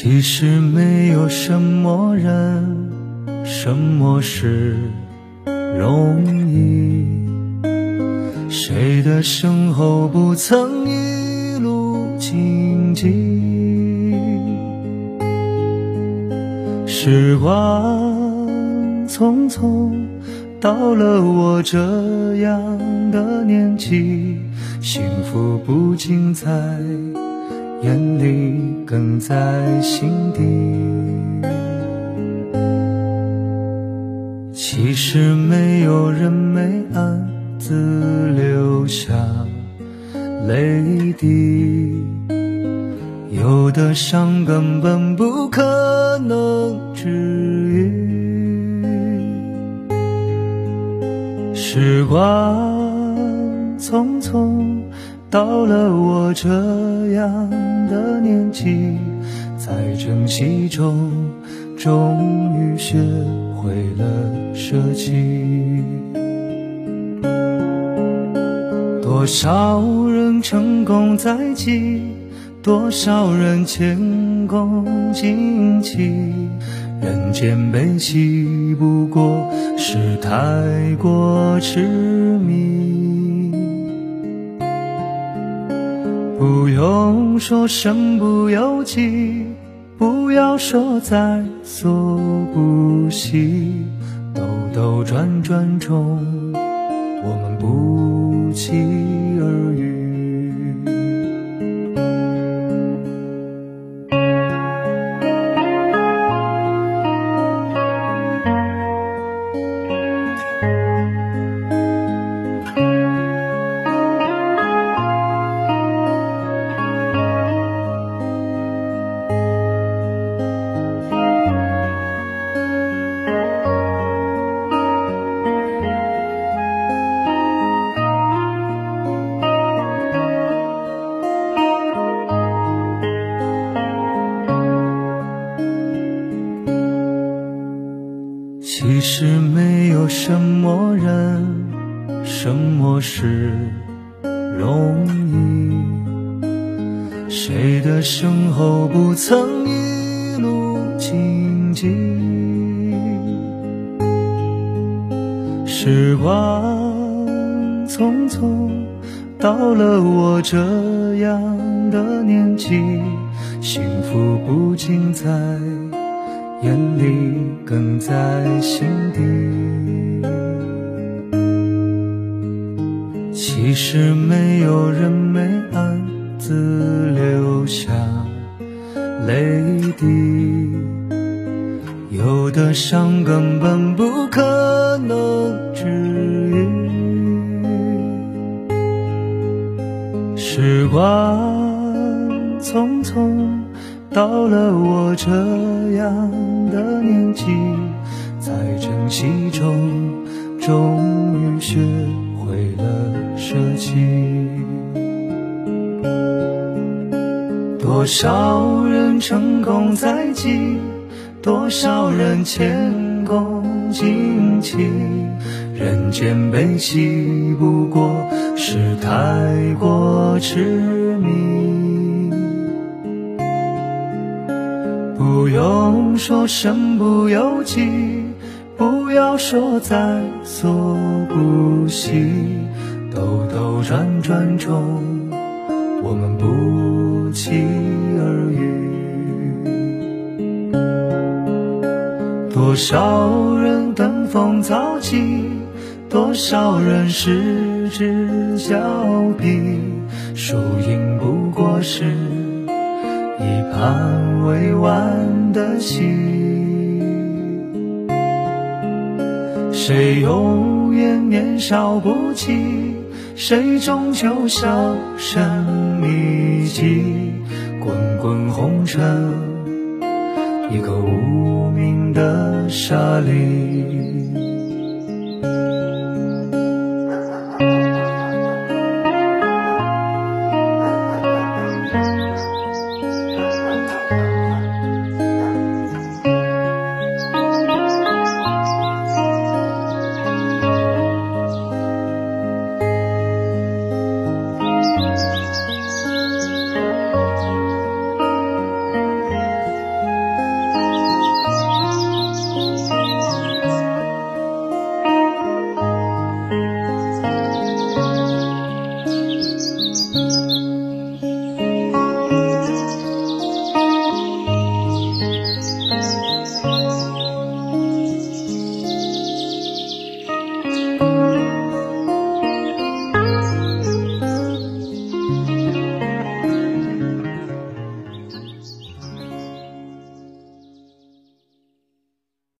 其实没有什么人，什么事容易。谁的身后不曾一路荆棘？时光匆匆，到了我这样的年纪，幸福不仅在。眼里更在心底。其实没有人没暗自流下泪滴，有的伤根本不可能治愈。时光匆匆。到了我这样的年纪，在珍惜中，终于学会了舍弃。多少人成功在即，多少人前功尽弃，人间悲喜，不过是太过痴迷。不用说身不由己，不要说在所不惜，兜兜转转中，我们不期什么人，什么事容易。谁的身后不曾一路荆棘？时光匆匆，到了我这样的年纪，幸福不仅在。眼里更在心底。其实没有人没暗自流下泪滴，有的伤根本不可能治愈。时光匆匆。到了我这样的年纪，在珍惜中，终于学为了舍弃。多少人成功在即，多少人前功尽弃，人间悲喜，不过是太过痴迷。不用说身不由己，要说在所不惜，兜兜转转中，我们不期而遇。多少人登峰造极，多少人失之交臂，输赢不过是。一盘未完的戏，谁永远年少不羁，谁终究销声匿迹。滚滚红尘，一个无名的沙砾。